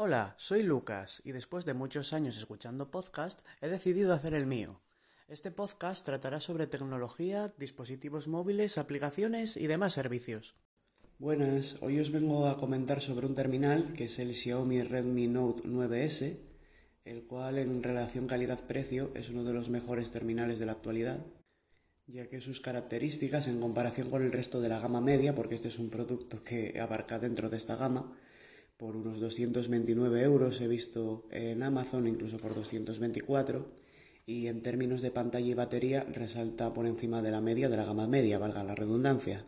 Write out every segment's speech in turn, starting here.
Hola, soy Lucas y después de muchos años escuchando podcast he decidido hacer el mío. Este podcast tratará sobre tecnología, dispositivos móviles, aplicaciones y demás servicios. Buenas, hoy os vengo a comentar sobre un terminal que es el Xiaomi Redmi Note 9S, el cual en relación calidad-precio es uno de los mejores terminales de la actualidad, ya que sus características en comparación con el resto de la gama media, porque este es un producto que abarca dentro de esta gama, por unos 229 euros, he visto en Amazon incluso por 224 y en términos de pantalla y batería resalta por encima de la media de la gama media, valga la redundancia.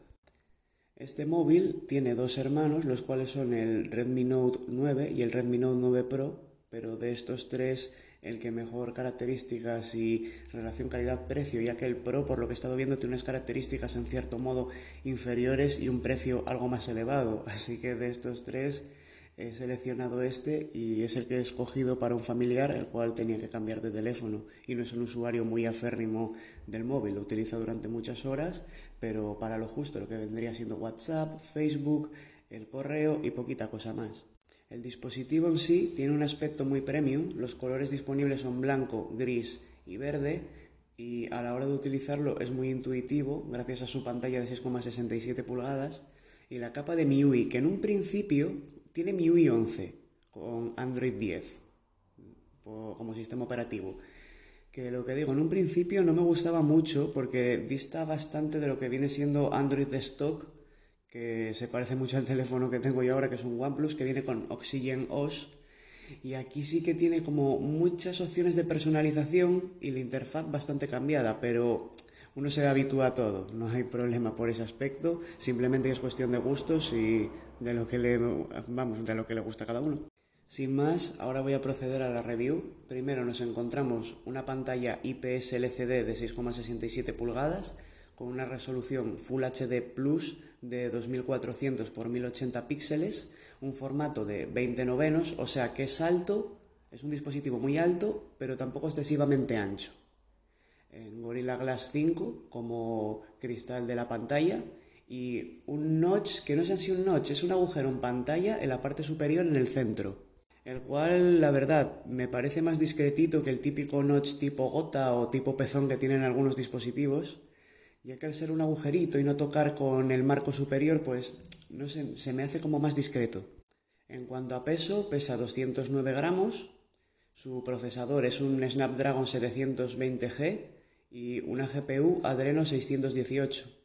Este móvil tiene dos hermanos, los cuales son el Redmi Note 9 y el Redmi Note 9 Pro, pero de estos tres el que mejor características y relación calidad-precio, ya que el Pro, por lo que he estado viendo, tiene unas características en cierto modo inferiores y un precio algo más elevado. Así que de estos tres he seleccionado este y es el que he escogido para un familiar el cual tenía que cambiar de teléfono y no es un usuario muy aférrimo del móvil, lo utiliza durante muchas horas, pero para lo justo, lo que vendría siendo WhatsApp, Facebook, el correo y poquita cosa más. El dispositivo en sí tiene un aspecto muy premium, los colores disponibles son blanco, gris y verde y a la hora de utilizarlo es muy intuitivo gracias a su pantalla de 6,67 pulgadas y la capa de MIUI que en un principio tiene MIUI 11 con Android 10 como sistema operativo. Que lo que digo, en un principio no me gustaba mucho porque dista bastante de lo que viene siendo Android de stock, que se parece mucho al teléfono que tengo yo ahora, que es un OnePlus, que viene con Oxygen OS. Y aquí sí que tiene como muchas opciones de personalización y la interfaz bastante cambiada, pero uno se habitúa a todo, no hay problema por ese aspecto, simplemente es cuestión de gustos y de lo que le, vamos, de lo que le gusta a cada uno. Sin más, ahora voy a proceder a la review. Primero nos encontramos una pantalla IPS LCD de 6,67 pulgadas con una resolución Full HD Plus de 2400 x 1080 píxeles, un formato de 20 novenos, o sea que es alto, es un dispositivo muy alto, pero tampoco excesivamente ancho. En Gorilla Glass 5 como cristal de la pantalla y un notch, que no sé si un notch, es un agujero en pantalla en la parte superior en el centro, el cual la verdad me parece más discretito que el típico notch tipo gota o tipo pezón que tienen algunos dispositivos, ya que al ser un agujerito y no tocar con el marco superior, pues no sé, se me hace como más discreto. En cuanto a peso, pesa 209 gramos, su procesador es un Snapdragon 720G y una GPU Adreno 618.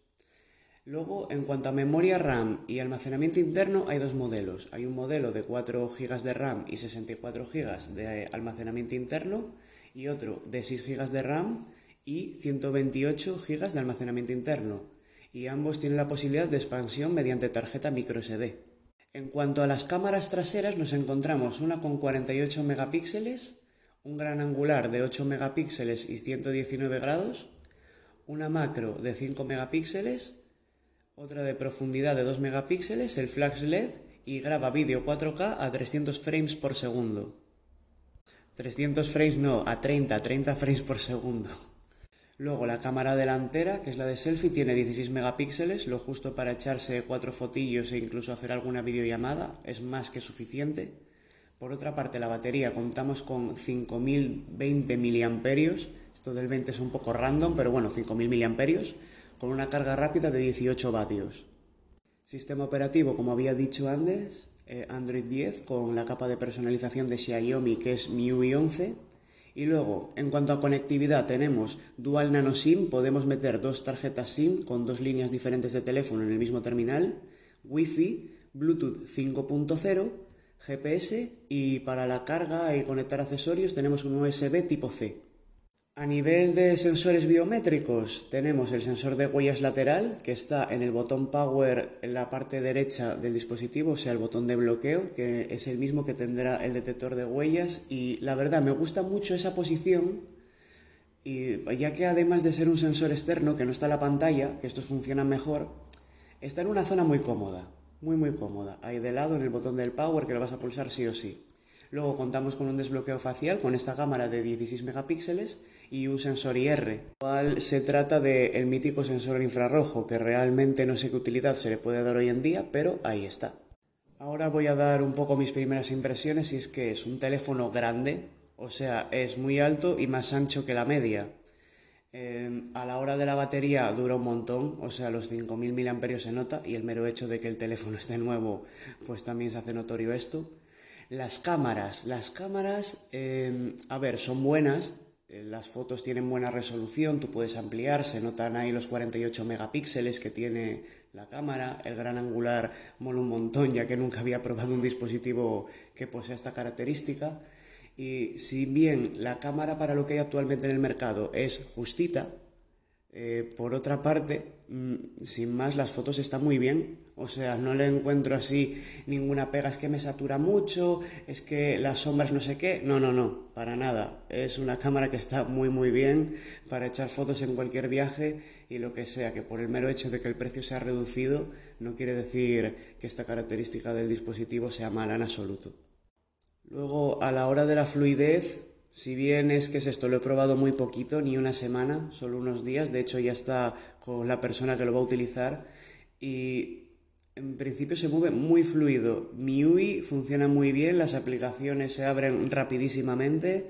Luego, en cuanto a memoria RAM y almacenamiento interno, hay dos modelos. Hay un modelo de 4 GB de RAM y 64 GB de almacenamiento interno y otro de 6 GB de RAM y 128 GB de almacenamiento interno. Y ambos tienen la posibilidad de expansión mediante tarjeta microSD. En cuanto a las cámaras traseras, nos encontramos una con 48 megapíxeles, un gran angular de 8 megapíxeles y 119 grados, una macro de 5 megapíxeles, otra de profundidad de 2 megapíxeles, el flash LED y graba vídeo 4K a 300 frames por segundo. 300 frames no, a 30, 30 frames por segundo. Luego la cámara delantera, que es la de selfie, tiene 16 megapíxeles, lo justo para echarse cuatro fotillos e incluso hacer alguna videollamada, es más que suficiente. Por otra parte, la batería contamos con 5020 miliamperios, esto del 20 es un poco random, pero bueno, 5000 miliamperios con una carga rápida de 18 vatios. Sistema operativo, como había dicho antes, eh, Android 10 con la capa de personalización de Xiaomi que es MIUI 11. Y luego, en cuanto a conectividad, tenemos Dual Nano SIM, podemos meter dos tarjetas SIM con dos líneas diferentes de teléfono en el mismo terminal, Wi-Fi, Bluetooth 5.0, GPS y para la carga y conectar accesorios tenemos un USB tipo C. A nivel de sensores biométricos, tenemos el sensor de huellas lateral, que está en el botón Power en la parte derecha del dispositivo, o sea, el botón de bloqueo, que es el mismo que tendrá el detector de huellas. Y la verdad, me gusta mucho esa posición, y ya que además de ser un sensor externo, que no está en la pantalla, que estos funcionan mejor, está en una zona muy cómoda, muy muy cómoda. Ahí de lado en el botón del Power, que lo vas a pulsar sí o sí. Luego contamos con un desbloqueo facial con esta cámara de 16 megapíxeles y un sensor IR, cual se trata del mítico sensor infrarrojo, que realmente no sé qué utilidad se le puede dar hoy en día, pero ahí está. Ahora voy a dar un poco mis primeras impresiones y es que es un teléfono grande, o sea, es muy alto y más ancho que la media. Em, a la hora de la batería dura un montón, o sea, los 5.000 mAh se nota y el mero hecho de que el teléfono esté nuevo, pues también se hace notorio esto. Las cámaras, las cámaras, em, a ver, son buenas, eh, las fotos tienen buena resolución, tú puedes ampliar, se notan ahí los 48 megapíxeles que tiene la cámara, el gran angular mola un montón, ya que nunca había probado un dispositivo que posea esta característica. Y si bien la cámara para lo que hay actualmente en el mercado es justita, eh, por otra parte, mm, sin más, las fotos están muy bien. O sea, no le encuentro así ninguna pega, es que me satura mucho, es que las sombras no sé qué. No, no, no, para nada. Es una cámara que está muy, muy bien para echar fotos en cualquier viaje y lo que sea, que por el mero hecho de que el precio sea reducido, no quiere decir que esta característica del dispositivo sea mala en absoluto. Luego, a la hora de la fluidez, si bien es que es esto, lo he probado muy poquito, ni una semana, solo unos días, de hecho ya está con la persona que lo va a utilizar y en principio se mueve muy fluido. Mi UI funciona muy bien, las aplicaciones se abren rapidísimamente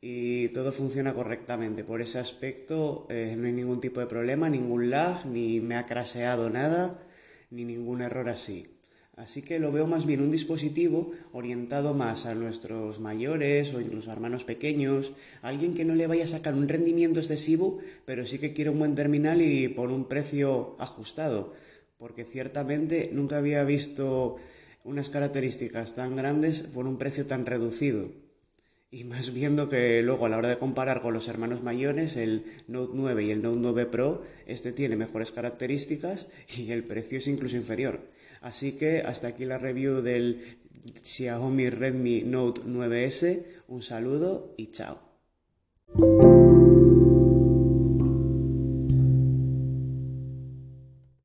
y todo funciona correctamente. Por ese aspecto eh, no hay ningún tipo de problema, ningún lag, ni me ha craseado nada, ni ningún error así. Así que lo veo más bien un dispositivo orientado más a nuestros mayores o incluso a hermanos pequeños, alguien que no le vaya a sacar un rendimiento excesivo, pero sí que quiere un buen terminal y por un precio ajustado, porque ciertamente nunca había visto unas características tan grandes por un precio tan reducido. Y más viendo que luego a la hora de comparar con los hermanos mayores, el Note 9 y el Note 9 Pro, este tiene mejores características y el precio es incluso inferior. Así que hasta aquí la review del Xiaomi Redmi Note 9S. Un saludo y chao.